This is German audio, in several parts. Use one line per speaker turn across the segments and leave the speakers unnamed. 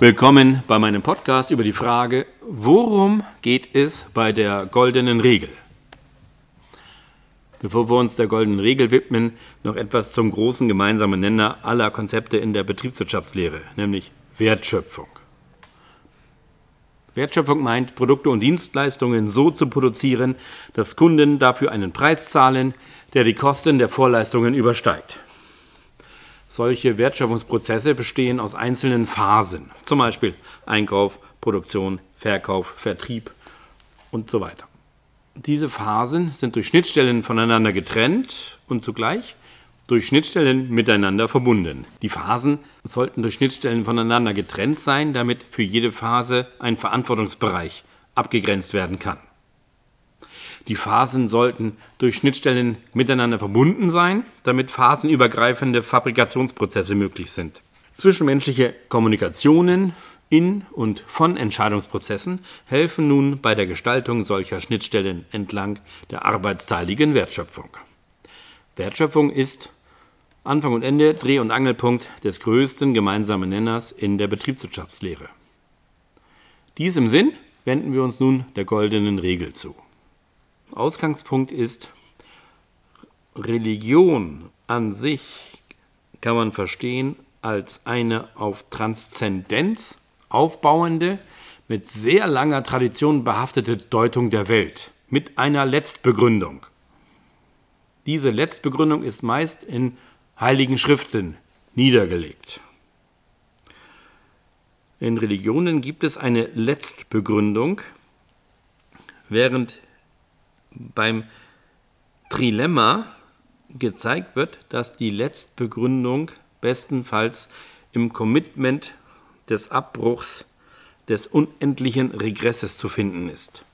Willkommen bei meinem Podcast über die Frage, worum geht es bei der goldenen Regel? Bevor wir uns der goldenen Regel widmen, noch etwas zum großen gemeinsamen Nenner aller Konzepte in der Betriebswirtschaftslehre, nämlich Wertschöpfung. Wertschöpfung meint, Produkte und Dienstleistungen so zu produzieren, dass Kunden dafür einen Preis zahlen, der die Kosten der Vorleistungen übersteigt. Solche Wertschöpfungsprozesse bestehen aus einzelnen Phasen, zum Beispiel Einkauf, Produktion, Verkauf, Vertrieb und so weiter. Diese Phasen sind durch Schnittstellen voneinander getrennt und zugleich durch Schnittstellen miteinander verbunden. Die Phasen sollten durch Schnittstellen voneinander getrennt sein, damit für jede Phase ein Verantwortungsbereich abgegrenzt werden kann. Die Phasen sollten durch Schnittstellen miteinander verbunden sein, damit phasenübergreifende Fabrikationsprozesse möglich sind. Zwischenmenschliche Kommunikationen in und von Entscheidungsprozessen helfen nun bei der Gestaltung solcher Schnittstellen entlang der arbeitsteiligen Wertschöpfung. Wertschöpfung ist Anfang und Ende, Dreh- und Angelpunkt des größten gemeinsamen Nenners in der Betriebswirtschaftslehre. Diesem Sinn wenden wir uns nun der goldenen Regel zu. Ausgangspunkt ist, Religion an sich kann man verstehen als eine auf Transzendenz aufbauende, mit sehr langer Tradition behaftete Deutung der Welt, mit einer Letztbegründung. Diese Letztbegründung ist meist in heiligen Schriften niedergelegt. In Religionen gibt es eine Letztbegründung, während beim Trilemma gezeigt wird, dass die Letztbegründung bestenfalls im Commitment des Abbruchs des unendlichen Regresses zu finden ist.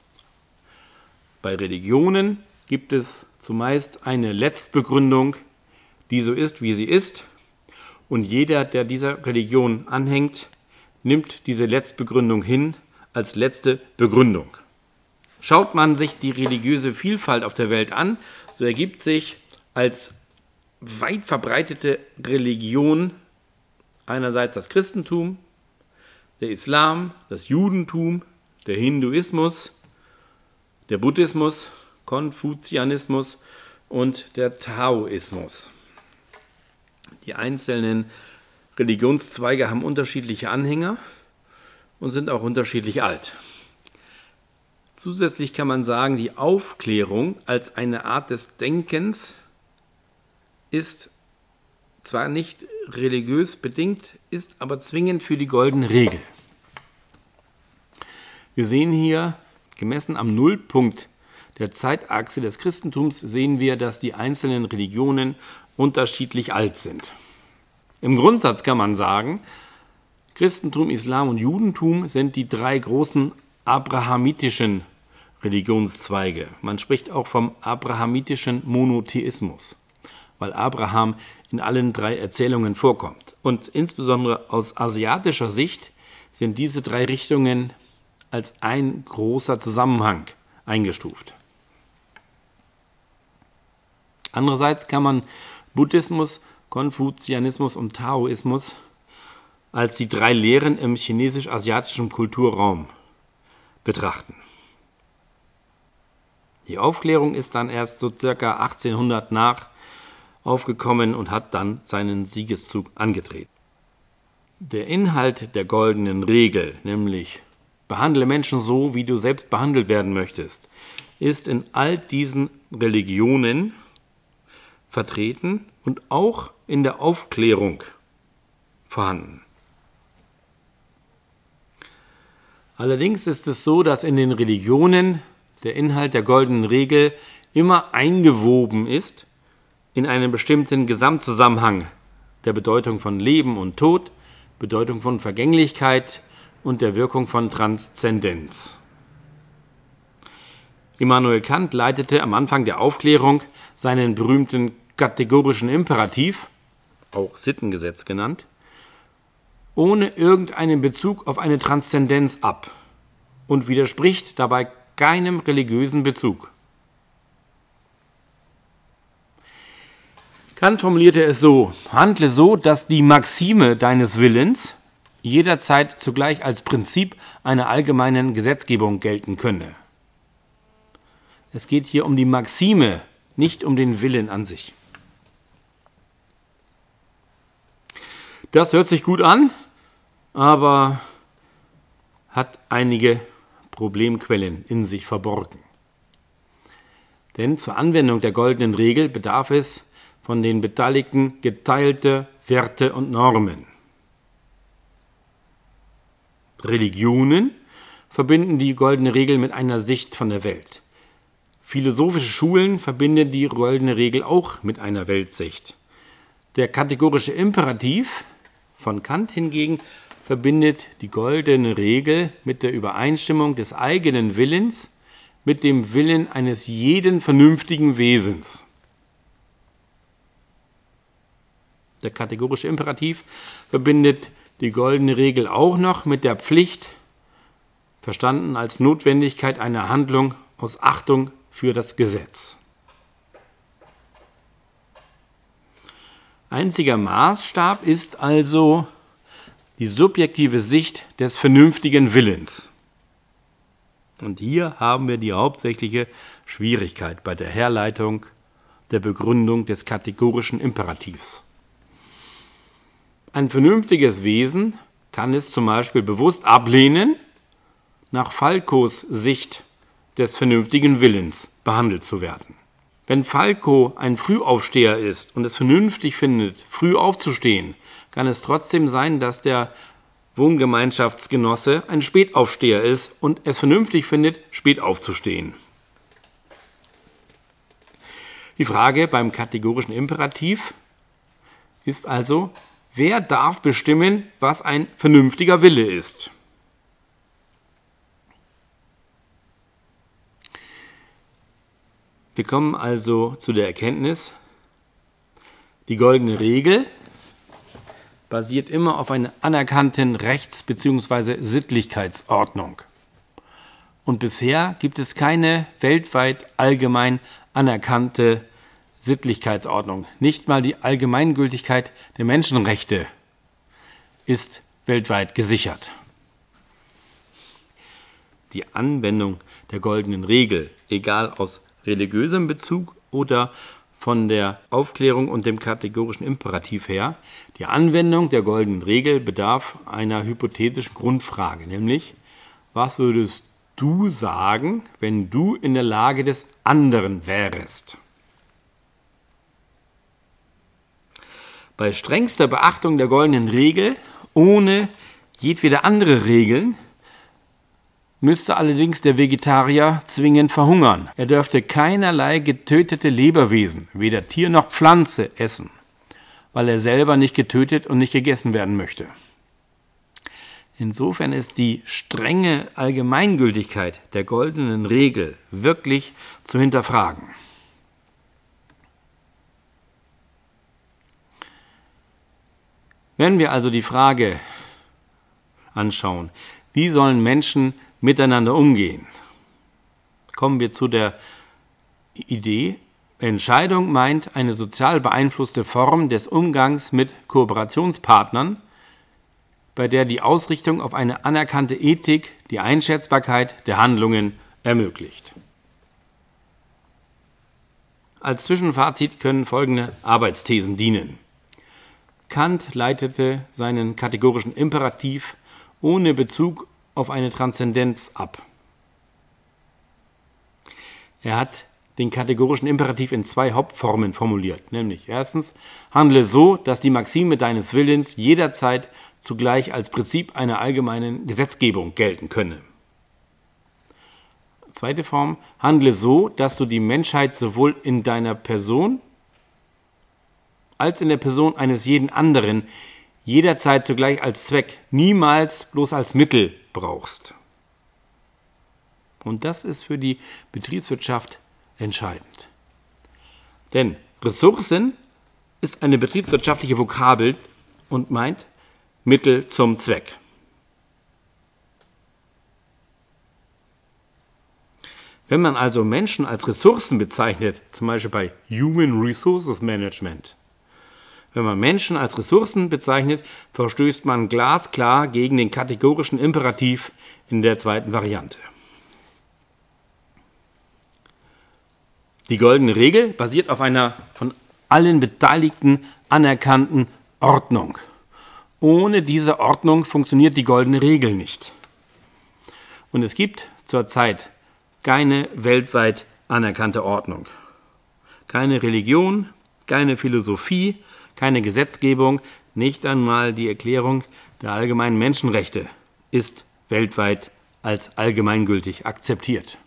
Bei Religionen gibt es zumeist eine Letztbegründung, die so ist, wie sie ist, und jeder, der dieser Religion anhängt, nimmt diese Letztbegründung hin als letzte Begründung. Schaut man sich die religiöse Vielfalt auf der Welt an, so ergibt sich als weit verbreitete Religion einerseits das Christentum, der Islam, das Judentum, der Hinduismus, der Buddhismus, Konfuzianismus und der Taoismus. Die einzelnen Religionszweige haben unterschiedliche Anhänger und sind auch unterschiedlich alt. Zusätzlich kann man sagen, die Aufklärung als eine Art des Denkens ist zwar nicht religiös bedingt, ist aber zwingend für die goldene Regel. Wir sehen hier, gemessen am Nullpunkt der Zeitachse des Christentums, sehen wir, dass die einzelnen Religionen unterschiedlich alt sind. Im Grundsatz kann man sagen, Christentum, Islam und Judentum sind die drei großen abrahamitischen Religionszweige. Man spricht auch vom abrahamitischen Monotheismus, weil Abraham in allen drei Erzählungen vorkommt. Und insbesondere aus asiatischer Sicht sind diese drei Richtungen als ein großer Zusammenhang eingestuft. Andererseits kann man Buddhismus, Konfuzianismus und Taoismus als die drei Lehren im chinesisch-asiatischen Kulturraum betrachten. Die Aufklärung ist dann erst so circa 1800 nach aufgekommen und hat dann seinen Siegeszug angetreten. Der Inhalt der goldenen Regel, nämlich behandle Menschen so, wie du selbst behandelt werden möchtest, ist in all diesen Religionen vertreten und auch in der Aufklärung vorhanden. Allerdings ist es so, dass in den Religionen der Inhalt der goldenen Regel immer eingewoben ist in einen bestimmten Gesamtzusammenhang der Bedeutung von Leben und Tod, Bedeutung von Vergänglichkeit und der Wirkung von Transzendenz. Immanuel Kant leitete am Anfang der Aufklärung seinen berühmten kategorischen Imperativ, auch Sittengesetz genannt, ohne irgendeinen Bezug auf eine Transzendenz ab und widerspricht dabei keinem religiösen Bezug. Kant formulierte es so, handle so, dass die Maxime deines Willens jederzeit zugleich als Prinzip einer allgemeinen Gesetzgebung gelten könne. Es geht hier um die Maxime, nicht um den Willen an sich. Das hört sich gut an, aber hat einige Problemquellen in sich verborgen. Denn zur Anwendung der goldenen Regel bedarf es von den Beteiligten geteilte Werte und Normen. Religionen verbinden die goldene Regel mit einer Sicht von der Welt. Philosophische Schulen verbinden die goldene Regel auch mit einer Weltsicht. Der kategorische Imperativ von Kant hingegen verbindet die goldene Regel mit der Übereinstimmung des eigenen Willens mit dem Willen eines jeden vernünftigen Wesens. Der kategorische Imperativ verbindet die goldene Regel auch noch mit der Pflicht, verstanden als Notwendigkeit einer Handlung aus Achtung für das Gesetz. Einziger Maßstab ist also die subjektive Sicht des vernünftigen Willens. Und hier haben wir die hauptsächliche Schwierigkeit bei der Herleitung der Begründung des kategorischen Imperativs. Ein vernünftiges Wesen kann es zum Beispiel bewusst ablehnen, nach Falcos Sicht des vernünftigen Willens behandelt zu werden. Wenn Falco ein Frühaufsteher ist und es vernünftig findet, früh aufzustehen, kann es trotzdem sein, dass der Wohngemeinschaftsgenosse ein Spätaufsteher ist und es vernünftig findet, spät aufzustehen. Die Frage beim kategorischen Imperativ ist also, wer darf bestimmen, was ein vernünftiger Wille ist? Wir kommen also zu der Erkenntnis, die goldene Regel basiert immer auf einer anerkannten Rechts- bzw. Sittlichkeitsordnung. Und bisher gibt es keine weltweit allgemein anerkannte Sittlichkeitsordnung. Nicht mal die Allgemeingültigkeit der Menschenrechte ist weltweit gesichert. Die Anwendung der goldenen Regel, egal aus religiösem Bezug oder von der Aufklärung und dem kategorischen Imperativ her, die Anwendung der goldenen Regel bedarf einer hypothetischen Grundfrage, nämlich was würdest du sagen, wenn du in der Lage des anderen wärest? Bei strengster Beachtung der goldenen Regel, ohne jedwede andere Regeln, müsste allerdings der Vegetarier zwingend verhungern. Er dürfte keinerlei getötete Lebewesen, weder Tier noch Pflanze, essen, weil er selber nicht getötet und nicht gegessen werden möchte. Insofern ist die strenge Allgemeingültigkeit der goldenen Regel wirklich zu hinterfragen. Wenn wir also die Frage anschauen, wie sollen Menschen miteinander umgehen. Kommen wir zu der Idee, Entscheidung meint eine sozial beeinflusste Form des Umgangs mit Kooperationspartnern, bei der die Ausrichtung auf eine anerkannte Ethik die Einschätzbarkeit der Handlungen ermöglicht. Als Zwischenfazit können folgende Arbeitsthesen dienen. Kant leitete seinen kategorischen Imperativ ohne Bezug auf eine Transzendenz ab. Er hat den kategorischen Imperativ in zwei Hauptformen formuliert, nämlich erstens, handle so, dass die Maxime deines Willens jederzeit zugleich als Prinzip einer allgemeinen Gesetzgebung gelten könne. Zweite Form, handle so, dass du die Menschheit sowohl in deiner Person als in der Person eines jeden anderen jederzeit zugleich als Zweck, niemals bloß als Mittel brauchst. Und das ist für die Betriebswirtschaft entscheidend. Denn Ressourcen ist eine betriebswirtschaftliche Vokabel und meint Mittel zum Zweck. Wenn man also Menschen als Ressourcen bezeichnet, zum Beispiel bei Human Resources Management, Wenn man Menschen als Ressourcen bezeichnet, verstößt man glasklar gegen den kategorischen Imperativ in der zweiten Variante. Die goldene Regel basiert auf einer von allen Beteiligten anerkannten Ordnung. Ohne diese Ordnung funktioniert die goldene Regel nicht. Und es gibt zurzeit keine weltweit anerkannte Ordnung. Keine Religion, keine Philosophie, keine Gesetzgebung, nicht einmal die Erklärung der allgemeinen Menschenrechte ist weltweit als allgemeingültig akzeptiert.